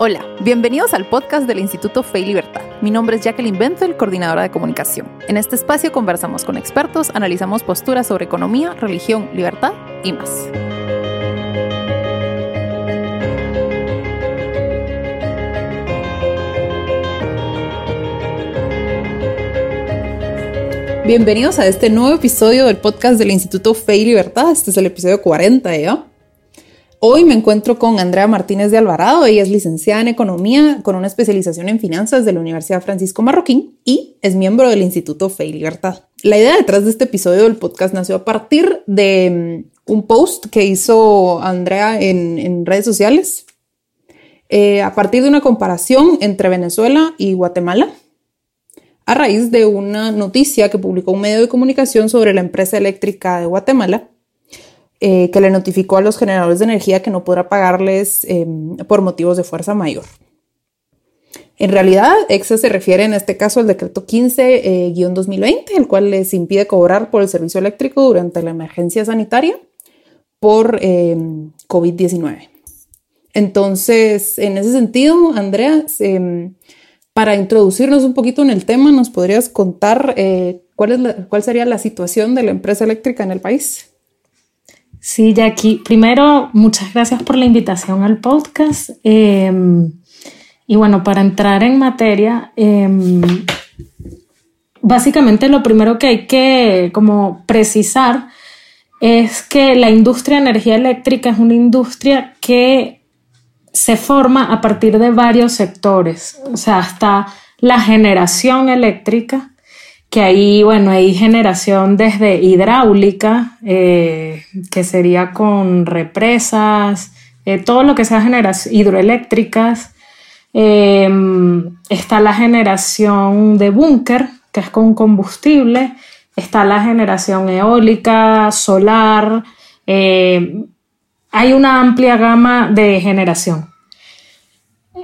Hola, bienvenidos al podcast del Instituto Fe y Libertad. Mi nombre es Jacqueline Benzel, coordinadora de comunicación. En este espacio conversamos con expertos, analizamos posturas sobre economía, religión, libertad y más. Bienvenidos a este nuevo episodio del podcast del Instituto Fe y Libertad. Este es el episodio 40 ya. Hoy me encuentro con Andrea Martínez de Alvarado. Ella es licenciada en Economía con una especialización en finanzas de la Universidad Francisco Marroquín y es miembro del Instituto Fe y Libertad. La idea detrás de este episodio del podcast nació a partir de mm, un post que hizo Andrea en, redes sociales eh, a partir de una comparación entre Venezuela y Guatemala a raíz de una noticia que publicó un medio de comunicación sobre la empresa eléctrica de Guatemala eh, que le notificó a los generadores de energía que no podrá pagarles em, por motivos de fuerza mayor. En realidad, EXA se refiere en este caso al decreto 15-2020, eh, el cual les impide cobrar por el servicio eléctrico durante la emergencia sanitaria por em, COVID-19. Entonces, en ese sentido, Andrea, em, para introducirnos un poquito en el tema, ¿nos podrías contar eh, cuál, es cuál sería la situación de la empresa eléctrica en el país? Sí, Jackie. Primero, muchas gracias por la invitación al podcast. Em, y bueno, para entrar en materia, em, básicamente lo primero que hay que como precisar es que la industria de energía eléctrica es una industria que se forma a partir de varios sectores. O sea, hasta la generación eléctrica, que ahí, bueno, hay generación desde hidráulica, eh, que sería con represas, eh, todo lo que sea generación hidroeléctricas. Em, está la generación de búnker, que es con combustible. Está la generación eólica, solar. Eh, hay una amplia gama de generación.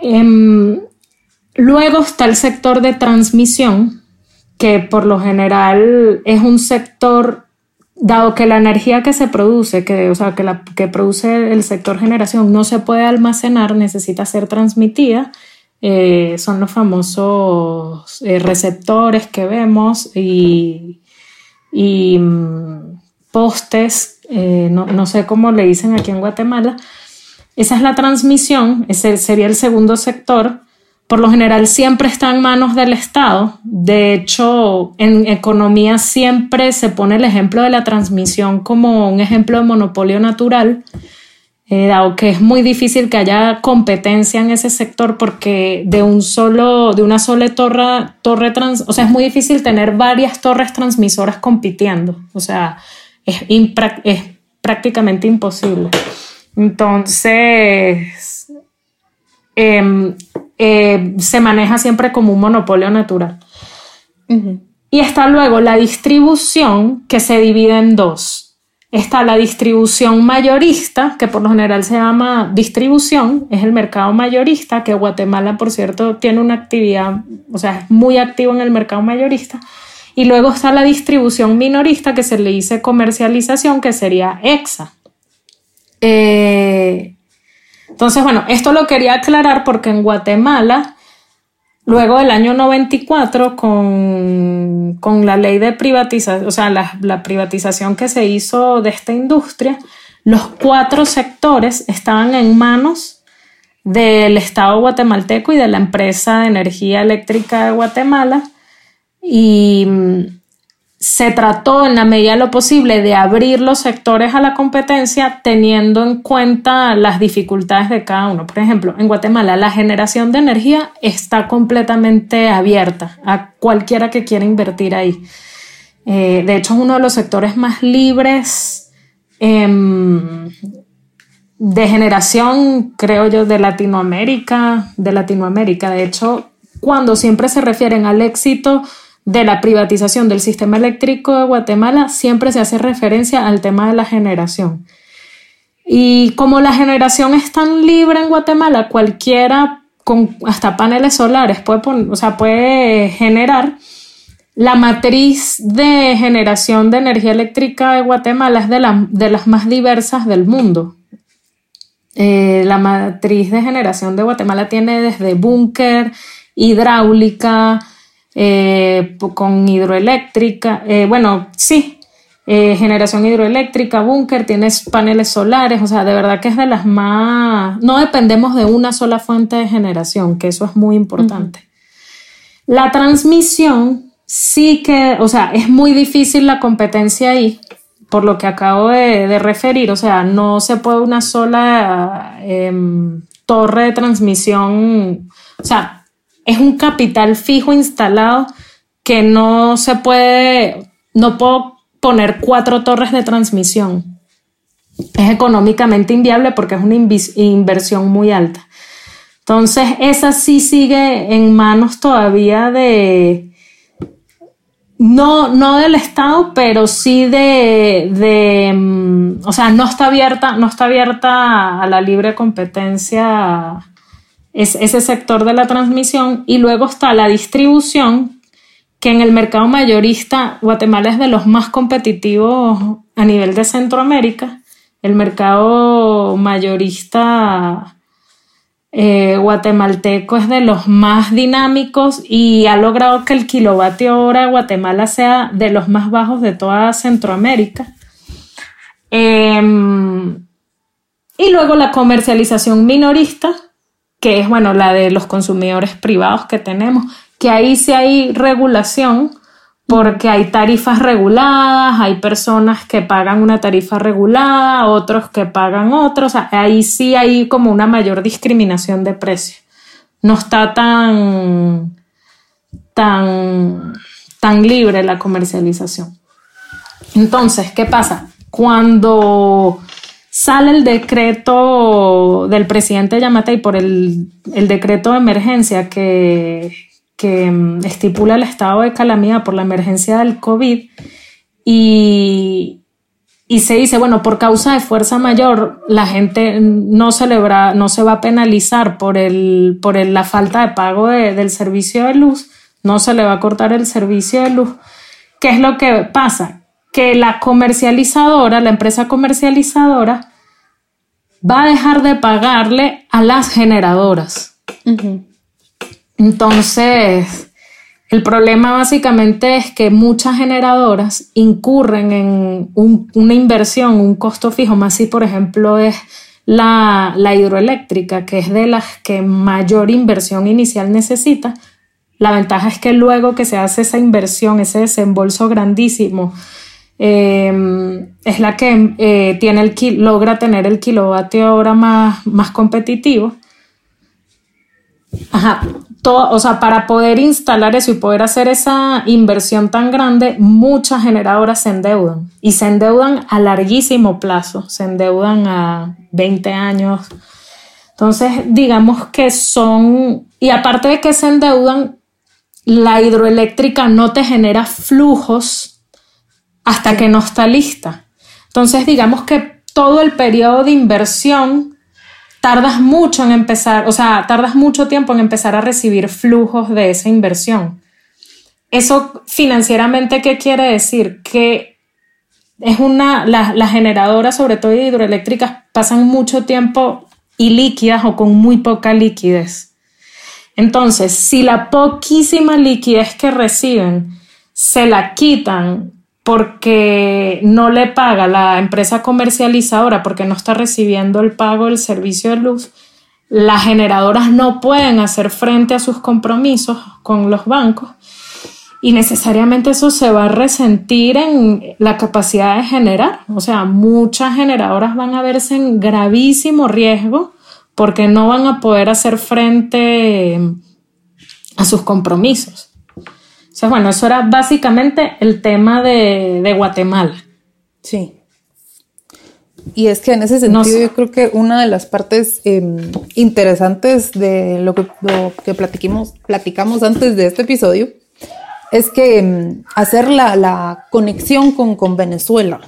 Em, luego está el sector de transmisión, que por lo general es un sector, dado que la energía que se produce, que, o sea, que, la, que produce el sector generación no se puede almacenar, necesita ser transmitida. Eh, son los famosos eh, receptores que vemos y, y mm, postes, eh, no, no, sé cómo le dicen aquí en Guatemala. Esa es la transmisión, ese sería el segundo sector por lo general siempre está en manos del Estado. De hecho, en economía siempre se pone el ejemplo de la transmisión como un ejemplo de monopolio natural, eh, dado que es muy difícil que haya competencia en ese sector porque de un solo, de una sola torre, torre trans, o sea, es muy difícil tener varias torres transmisoras compitiendo. O sea, es, prácticamente imposible. Entonces, eh, eh, se maneja siempre como un monopolio natural. Y está luego la distribución que se divide en dos. Está la distribución mayorista, que por lo general se llama distribución, es el mercado mayorista, que Guatemala, por cierto, tiene una actividad, o sea, es muy activo en el mercado mayorista. Y luego está la distribución minorista, que se le dice comercialización, que sería EXA. Eh, entonces, bueno, esto lo quería aclarar porque en Guatemala, luego del año 94, con, con la ley de privatización, o sea, la, privatización que se hizo de esta industria, los cuatro sectores estaban en manos del Estado guatemalteco y de la empresa de energía eléctrica de Guatemala. Y se trató en la medida de lo posible de abrir los sectores a la competencia teniendo en cuenta las dificultades de cada uno. Por ejemplo, en Guatemala la generación de energía está completamente abierta a cualquiera que quiera invertir ahí. Eh, de hecho, es uno de los sectores más libres em, de generación, creo yo, de Latinoamérica, de Latinoamérica. De hecho, cuando siempre se refieren al éxito de la privatización del sistema eléctrico de Guatemala siempre se hace referencia al tema de la generación. Y como la generación es tan libre en Guatemala, cualquiera con hasta paneles solares puede, o sea, puede generar. La matriz de generación de energía eléctrica de Guatemala es de, de las más diversas del mundo. Eh, la matriz de generación de Guatemala tiene desde búnker, hidráulica, eh, con hidroeléctrica, eh, bueno, sí, generación hidroeléctrica, búnker, tienes paneles solares, o sea, de verdad que es de las más, no dependemos de una sola fuente de generación, que eso es muy importante. La transmisión sí que, o sea, es muy difícil la competencia ahí, por lo que acabo de, referir, o sea, no se puede una sola em, torre de transmisión, o sea, es un capital fijo instalado que no se puede, no puedo poner cuatro torres de transmisión. Es económicamente inviable porque es una inversión muy alta. Entonces, esa sí sigue en manos todavía de, no, no del Estado, pero sí de, de, mm, o sea, no está abierta, no está abierta a la libre competencia es, ese sector de la transmisión y luego está la distribución, que en el mercado mayorista Guatemala es de los más competitivos a nivel de Centroamérica. El mercado mayorista eh, guatemalteco es de los más dinámicos y ha logrado que el kilovatio hora de Guatemala sea de los más bajos de toda Centroamérica. Em, y luego la comercialización minorista, que es bueno, la de los consumidores privados que tenemos, que ahí sí hay regulación, porque hay tarifas reguladas, hay personas que pagan una tarifa regulada, otros que pagan otros, ahí sí hay como una mayor discriminación de precio. No está tan, tan, tan libre la comercialización. Entonces, ¿qué pasa? Cuando sale el decreto del presidente Yamatei por el, el decreto de emergencia que, que mm, estipula el estado de calamidad por la emergencia del COVID y, y se dice, bueno, por causa de fuerza mayor, la gente no, celebra, no se va a penalizar por, el, por la falta de pago del servicio de luz, no se le va a cortar el servicio de luz. ¿Qué es lo que pasa? Que la comercializadora, la empresa comercializadora, va a dejar de pagarle a las generadoras. Entonces, el problema básicamente es que muchas generadoras incurren en una inversión, un costo fijo, más si por ejemplo es la, hidroeléctrica, que es de las que mayor inversión inicial necesita. La ventaja es que luego que se hace esa inversión, ese desembolso grandísimo, em, es la que eh, tiene el, logra tener el kilovatio hora más, más competitivo. Ajá, o sea, para poder instalar eso y poder hacer esa inversión tan grande, muchas generadoras se endeudan y se endeudan a larguísimo plazo, se endeudan a 20 años. Entonces, digamos que son, y aparte de que se endeudan, la hidroeléctrica no te genera flujos hasta que no está lista. Entonces, digamos que todo el periodo de inversión tardas mucho en empezar, o sea, tardas mucho tiempo en empezar a recibir flujos de esa inversión. Eso financieramente, ¿qué quiere decir? Que es una, las generadoras, sobre todo hidroeléctricas, pasan mucho tiempo ilíquidas o con muy poca liquidez. Entonces, si la poquísima liquidez que reciben se la quitan porque no le paga la empresa comercializadora porque no está recibiendo el pago del servicio de luz, las generadoras no pueden hacer frente a sus compromisos con los bancos y necesariamente eso se va a resentir en la capacidad de generar. O sea, muchas generadoras van a verse en gravísimo riesgo porque no van a poder hacer frente a sus compromisos. O sea, bueno, eso era básicamente el tema de, Guatemala. Sí. Y es que en ese sentido yo creo que una de las partes em, interesantes de lo que, que platicamos antes de este episodio es que em, hacer la, conexión con, Venezuela.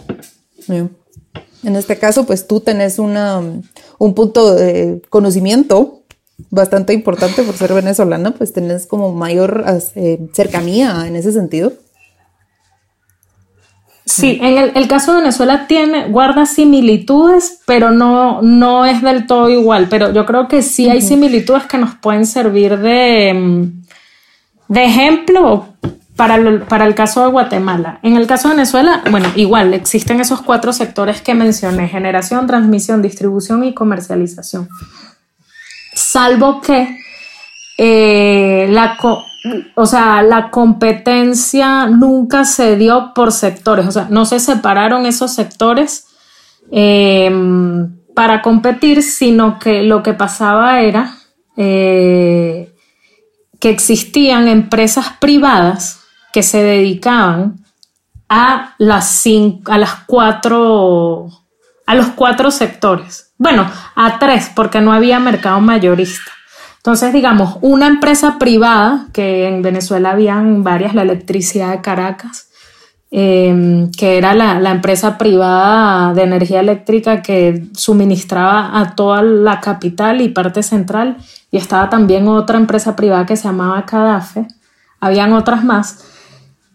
En este caso, pues tú tenés una, un punto de conocimiento bastante importante por ser venezolana, pues tenés como mayor eh, cercanía en ese sentido. Sí, en el, caso de Venezuela tiene, guarda similitudes, pero no, no es del todo igual. Pero yo creo que sí hay similitudes que nos pueden servir de, mm, de ejemplo para, para el caso de Guatemala. En el caso de Venezuela, bueno, igual existen esos cuatro sectores que mencioné, generación, transmisión, distribución y comercialización. Salvo que eh, la, o sea, la competencia nunca se dio por sectores, o sea, no se separaron esos sectores eh, para competir, sino que lo que pasaba era eh, que existían empresas privadas que se dedicaban a las, a las cuatro, a los cuatro sectores. Bueno, a tres, porque no había mercado mayorista. Entonces, digamos, una empresa privada, que en Venezuela habían varias, la Electricidad de Caracas, em, que era la, empresa privada de energía eléctrica que suministraba a toda la capital y parte central, y estaba también otra empresa privada que se llamaba Cadafe, habían otras más.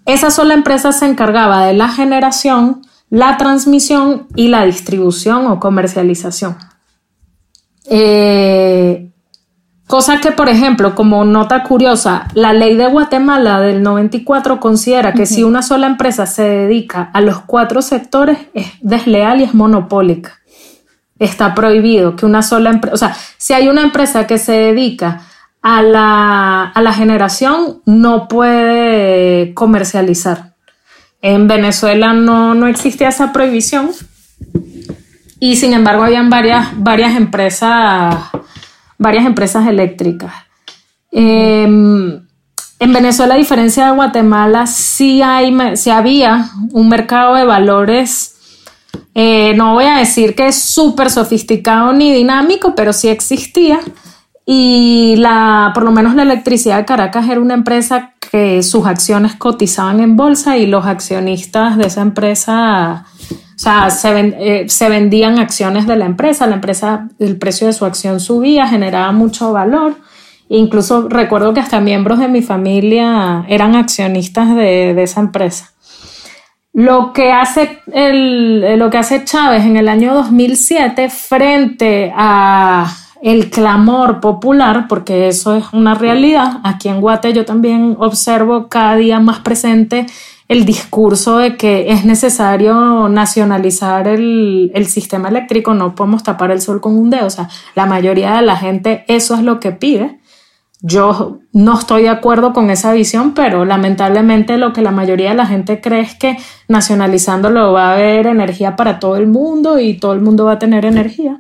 Esa sola empresa se encargaba de la generación, la transmisión y la distribución o comercialización. Eh, Cosa que, por ejemplo, como nota curiosa, la ley de Guatemala del 94 considera que si una sola empresa se dedica a los cuatro sectores es desleal y es monopólica. Está prohibido que una sola empresa, o sea, si hay una empresa que se dedica a la, generación, no puede comercializar. En Venezuela no, no existía esa prohibición y sin embargo habían varias, varias empresas varias empresas eléctricas. Em, en Venezuela, a diferencia de Guatemala, sí, hay, sí había un mercado de valores, eh, no voy a decir que es súper sofisticado ni dinámico, pero sí existía. Y la, por lo menos la electricidad de Caracas era una empresa que sus acciones cotizaban en bolsa y los accionistas de esa empresa o sea, eh, se, vendían acciones de la empresa, la empresa, el precio de su acción subía, generaba mucho valor. Incluso recuerdo que hasta miembros de mi familia eran accionistas de, esa empresa. Lo que, hace lo que hace Chávez en el año 2007 frente a el clamor popular, porque eso es una realidad. Aquí en Guate yo también observo cada día más presente el discurso de que es necesario nacionalizar el, sistema eléctrico, no podemos tapar el sol con un dedo, o sea, la mayoría de la gente eso es lo que pide. Yo no estoy de acuerdo con esa visión, pero lamentablemente lo que la mayoría de la gente cree es que nacionalizándolo va a haber energía para todo el mundo y todo el mundo va a tener energía.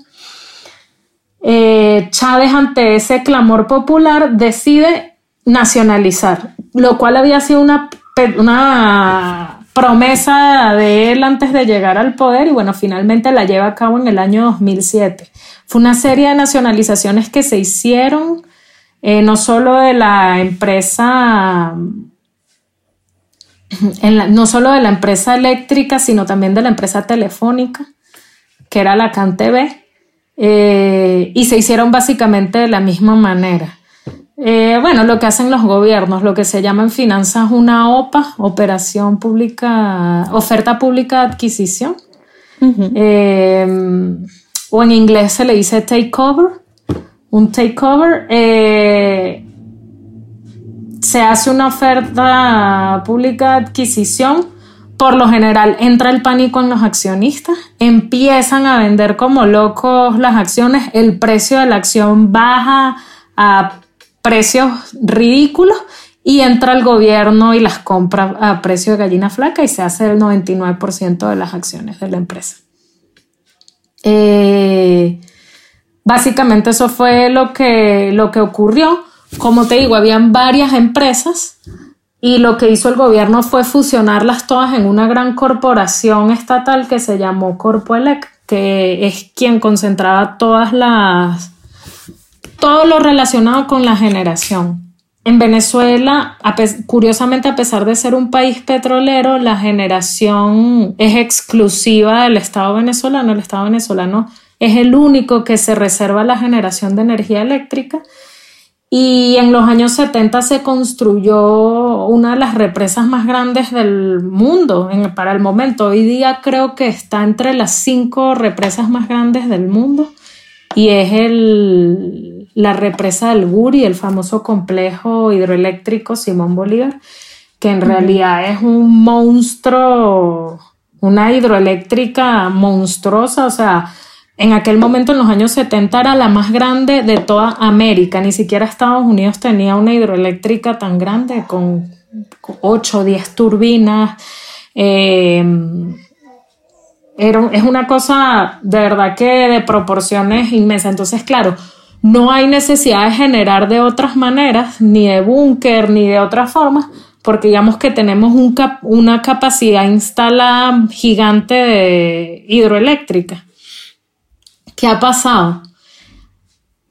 Eh, Chávez ante ese clamor popular decide nacionalizar, lo cual había sido una promesa de él antes de llegar al poder y bueno, finalmente la lleva a cabo en el año 2007. Fue una serie de nacionalizaciones que se hicieron eh, no solo de la empresa, no solo de la empresa eléctrica, sino también de la empresa telefónica, que era la CanTV, eh, y se hicieron básicamente de la misma manera. Eh, bueno, lo que hacen los gobiernos, lo que se llama en finanzas una OPA, operación pública, oferta pública de adquisición. Eh, o en inglés se le dice takeover. Un takeover se hace una oferta pública de adquisición. Por lo general entra el pánico en los accionistas, empiezan a vender como locos las acciones, el precio de la acción baja a precios ridículos y entra el gobierno y las compra a precio de gallina flaca y se hace el 99% de las acciones de la empresa. Eh, básicamente eso fue lo que, lo que ocurrió. Como te digo, habían varias empresas y lo que hizo el gobierno fue fusionarlas todas en una gran corporación estatal que se llamó Corpoelec, que es quien concentraba todas las todo lo relacionado con la generación. En Venezuela, curiosamente, a pesar de ser un país petrolero, la generación es exclusiva del Estado venezolano. El Estado venezolano es el único que se reserva la generación de energía eléctrica Y en los años 70 se construyó una de las represas más grandes del mundo para el momento. Hoy día creo que está entre las cinco represas más grandes del mundo y es el, la represa del Guri, el famoso complejo hidroeléctrico Simón Bolívar, que en realidad es un monstruo, una hidroeléctrica monstruosa, o sea, en aquel momento, en los años 70, era la más grande de toda América. Ni siquiera Estados Unidos tenía una hidroeléctrica tan grande con 8 o 10 turbinas. Eh, es una cosa de verdad que de proporciones inmensas. Entonces, claro, no hay necesidad de generar de otras maneras, ni de búnker, ni de otras formas, porque digamos que tenemos una capacidad instalada gigante de hidroeléctrica. ¿Qué ha pasado?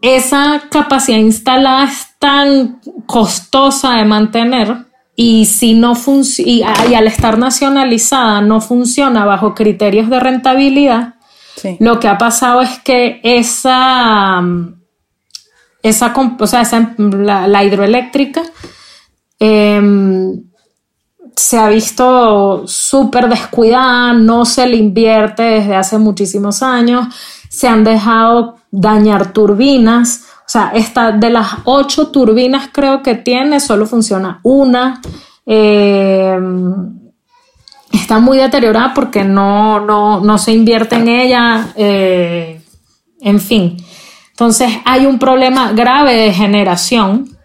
Esa capacidad instalada es tan costosa de mantener y si no y, al estar nacionalizada no funciona bajo criterios de rentabilidad, lo que ha pasado es que esa, esa, o sea, la, hidroeléctrica em, se ha visto súper descuidada, no se le invierte desde hace muchísimos años se han dejado dañar turbinas. O sea, esta, de las ocho turbinas creo que tiene, solo funciona una. Eh, está muy deteriorada porque no, no, se invierte en ella. Eh, en fin. Entonces hay un problema grave de generación.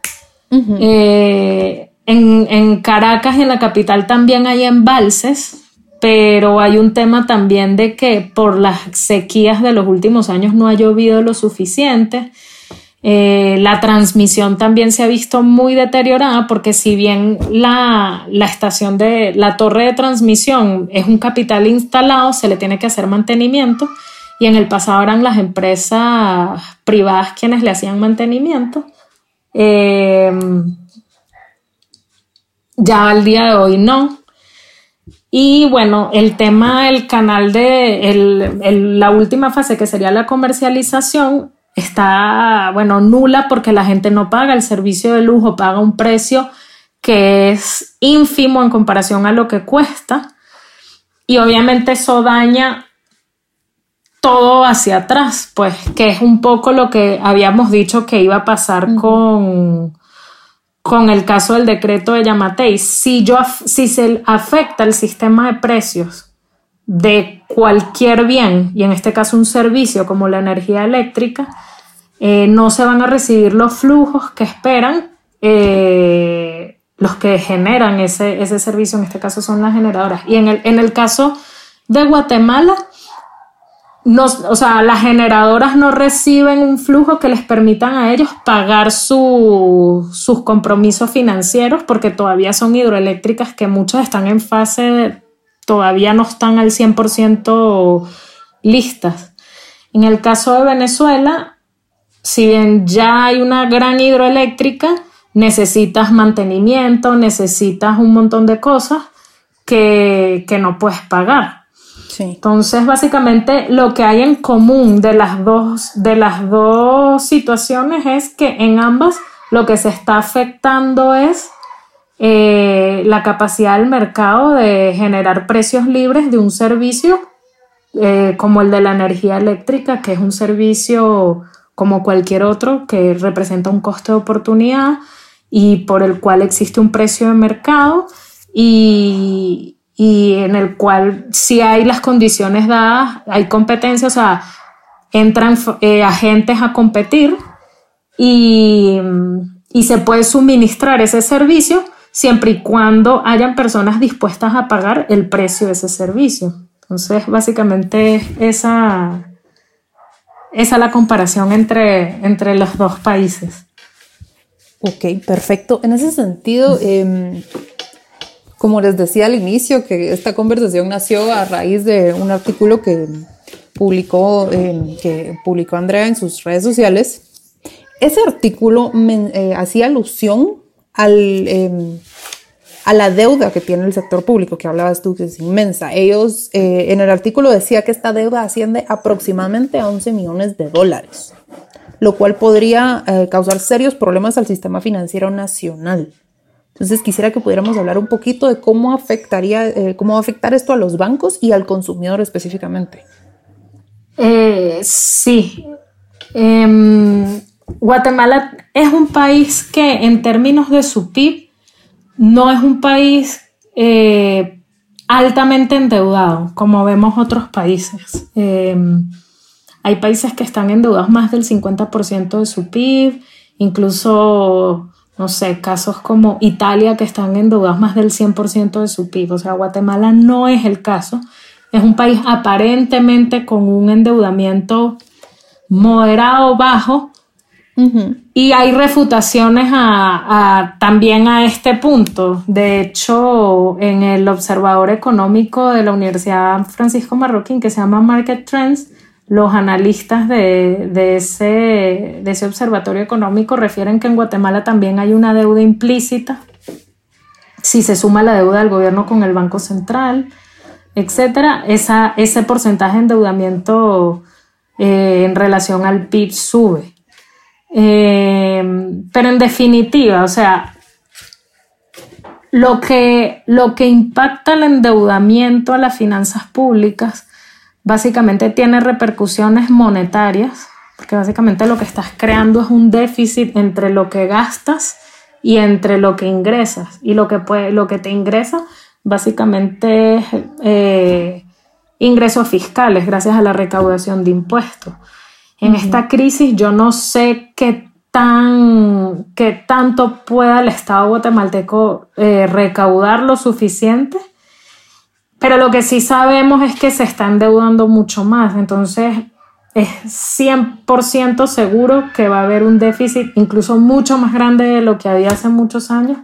Eh, en, en, Caracas, en la capital, también hay embalses pero hay un tema también de que por las sequías de los últimos años no ha llovido lo suficiente. Eh, la transmisión también se ha visto muy deteriorada porque si bien la, la, estación de la torre de transmisión es un capital instalado, se le tiene que hacer mantenimiento y en el pasado eran las empresas privadas quienes le hacían mantenimiento. Eh, ya al día de hoy no. Y bueno, el tema del canal de la última fase, que sería la comercialización, está, bueno, nula porque la gente no paga el servicio de lujo, paga un precio que es ínfimo en comparación a lo que cuesta. Y obviamente eso daña todo hacia atrás, pues, que es un poco lo que habíamos dicho que iba a pasar con con el caso del decreto de Yamatei, si, yo, si se afecta el sistema de precios de cualquier bien, y en este caso un servicio como la energía eléctrica, eh, no se van a recibir los flujos que esperan eh, los que generan ese, ese, servicio, en este caso son las generadoras. Y en el, en el caso de Guatemala, o sea, las generadoras no reciben un flujo que les permitan a ellos pagar sus compromisos financieros porque todavía son hidroeléctricas que muchas están en fase, todavía no están al 100% listas. En el caso de Venezuela, si bien ya hay una gran hidroeléctrica, necesitas mantenimiento, necesitas un montón de cosas que, que no puedes pagar. Entonces, básicamente lo que hay en común de las dos, de las dos situaciones es que en ambas lo que se está afectando es eh, la capacidad del mercado de generar precios libres de un servicio eh, como el de la energía eléctrica, que es un servicio como cualquier otro que representa un coste de oportunidad y por el cual existe un precio de mercado. Y, y en el cual si hay las condiciones dadas, hay competencia, o sea, entran eh, agentes a competir y, y se puede suministrar ese servicio siempre y cuando hayan personas dispuestas a pagar el precio de ese servicio. Entonces, básicamente esa, esa es la comparación entre, entre los dos países. Ok, perfecto. En ese sentido, eh, como les decía al inicio, que esta conversación nació a raíz de un artículo que publicó, eh, que publicó Andrea en sus redes sociales. Ese artículo eh, hacía alusión al, em, a la deuda que tiene el sector público, que hablabas tú, que es inmensa. Ellos, eh, en el artículo decía que esta deuda asciende aproximadamente a 11 millones de dólares. lo cual podría causar serios problemas al sistema financiero nacional. Entonces quisiera que pudiéramos hablar un poquito de cómo afectaría, eh, cómo va a afectar esto a los bancos y al consumidor específicamente. Eh, sí. Em, Guatemala es un país que en términos de su PIB no es un país eh, altamente endeudado, como vemos otros países. Em, hay países que están endeudados más del 50% de su PIB, incluso, no sé, casos como Italia que están endeudados más del 100% de su PIB. O sea, Guatemala no es el caso. Es un país aparentemente con un endeudamiento moderado bajo, y hay refutaciones a, también a este punto. De hecho, en el Observador Económico de la Universidad Francisco Marroquín, que se llama Market Trends, los analistas de, ese, observatorio económico refieren que en Guatemala también hay una deuda implícita, si se suma la deuda del gobierno con el Banco Central, etcétera, esa, ese porcentaje de endeudamiento eh, en relación al PIB sube. Eh, pero en definitiva, o sea, lo que, lo que impacta el endeudamiento a las finanzas públicas básicamente tiene repercusiones monetarias, porque básicamente lo que estás creando es un déficit entre lo que gastas y entre lo que ingresas. Y lo que, puede, lo que te ingresa básicamente es eh, ingresos fiscales gracias a la recaudación de impuestos. En esta crisis yo no sé qué tan qué tanto pueda el Estado guatemalteco eh, recaudar lo suficiente, pero lo que sí sabemos es que se está endeudando mucho más, entonces es 100% seguro que va a haber un déficit incluso mucho más grande de lo que había hace muchos años.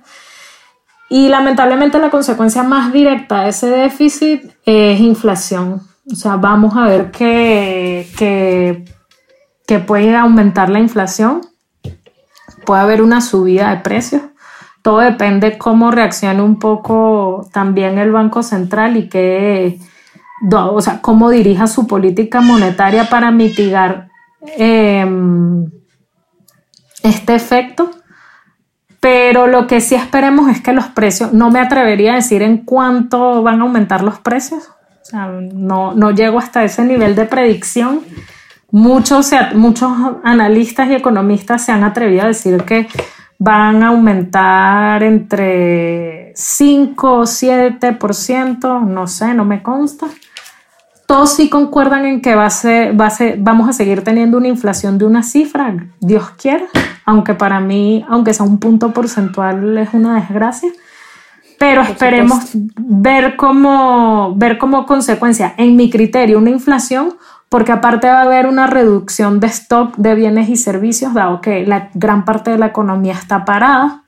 Y lamentablemente la consecuencia más directa de ese déficit es inflación. O sea, vamos a ver que, que que puede aumentar la inflación, puede haber una subida de precios. Todo depende cómo reaccione un poco también el Banco Central y que, o sea, cómo dirija su política monetaria para mitigar em, este efecto. Pero lo que sí esperemos es que los precios, no me atrevería a decir en cuánto van a aumentar los precios, o sea, no, no llego hasta ese nivel de predicción Muchos, muchos analistas y economistas se han atrevido a decir que van a aumentar entre 5 o 7%, no sé, no me consta. Todos sí concuerdan en que va a ser, va a ser, vamos a seguir teniendo una inflación de una cifra, Dios quiera, aunque para mí, aunque sea un punto porcentual, es una desgracia. Pero esperemos ver como, ver como consecuencia, en mi criterio, una inflación porque aparte va a haber una reducción de stock de bienes y servicios, dado que la gran parte de la economía está parada.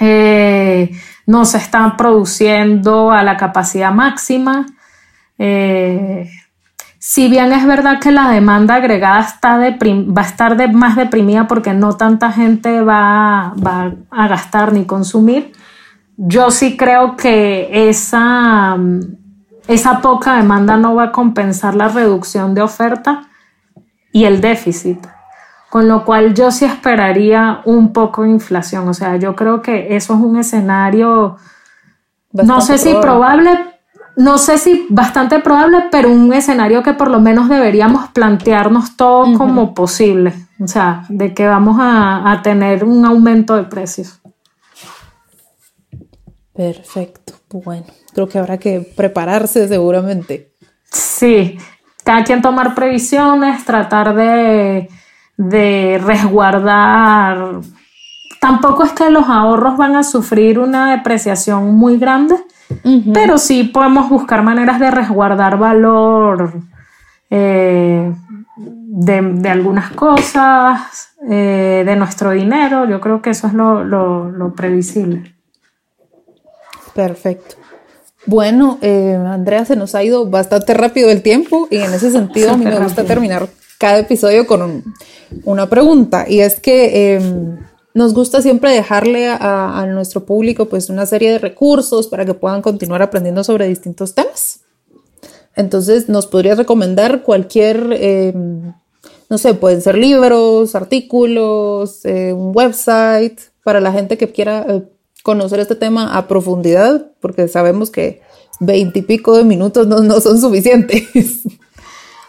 Eh, no se están produciendo a la capacidad máxima. Eh, si bien es verdad que la demanda agregada está va a estar más deprimida porque no tanta gente va, va, a gastar ni consumir, yo sí creo que esa esa poca demanda no va a compensar la reducción de oferta y el déficit. Con lo cual yo sí esperaría un poco de inflación. O sea, yo creo que eso es un escenario, no sé si probable, no sé si bastante probable, pero un escenario que por lo menos deberíamos plantearnos todo como posible. O sea, de que vamos a, a tener un aumento de precios. Perfecto. Bueno, creo que habrá que prepararse seguramente. Sí, cada quien tomar previsiones, tratar de, resguardar. Tampoco es que los ahorros van a sufrir una depreciación muy grande, pero sí podemos buscar maneras de resguardar valor eh, de, algunas cosas, eh, de nuestro dinero. Yo creo que eso es lo previsible. Perfecto. Bueno, eh, Andrea, se nos ha ido bastante rápido el tiempo y en ese sentido a mí me gusta terminar cada episodio con una pregunta y es que em, nos gusta siempre dejarle a, nuestro público pues una serie de recursos para que puedan continuar aprendiendo sobre distintos temas. Entonces, ¿nos podrías recomendar cualquier em, no sé, pueden ser libros, artículos, eh, un website, para la gente que quiera eh, conocer este tema a profundidad, porque sabemos que veintipico de minutos no, no son suficientes.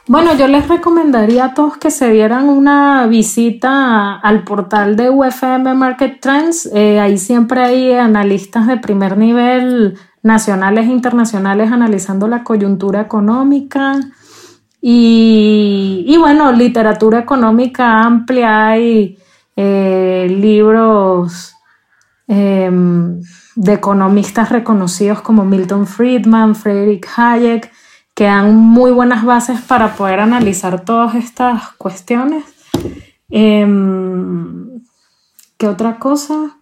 Bueno, yo les recomendaría a todos que se dieran una visita al portal de UFM Market Trends. Eh, ahí siempre hay analistas de primer nivel, nacionales e internacionales, analizando la coyuntura económica. Y, bueno, literatura económica amplia, hay eh, libros em, de economistas reconocidos como Milton Friedman, Friedrich Hayek que dan muy buenas bases para poder analizar todas estas cuestiones. Em, ¿Qué otra cosa?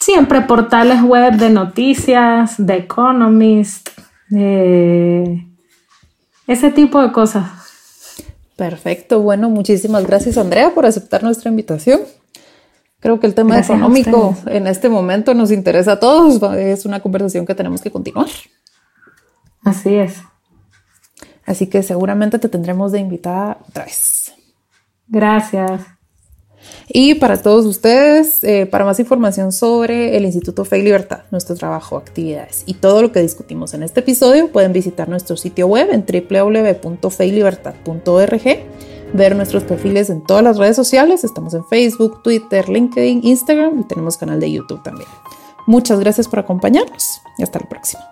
Siempre portales web de noticias, de Economist, ese tipo de cosas. Perfecto, bueno, muchísimas gracias Andrea por aceptar nuestra invitación. Creo que el tema económico en este momento nos interesa a todos, es una conversación que tenemos que continuar. Así es. Así que seguramente te tendremos de invitada otra vez. Gracias. Y para todos ustedes, eh, para más información sobre el Instituto Fe y Libertad, nuestro trabajo, actividades y todo lo que discutimos en este episodio, pueden visitar nuestro sitio web en www.feylibertad.org, ver nuestros perfiles en todas las redes sociales, estamos en Facebook, Twitter, LinkedIn, Instagram y tenemos canal de YouTube también. Muchas gracias por acompañarnos y hasta la próxima.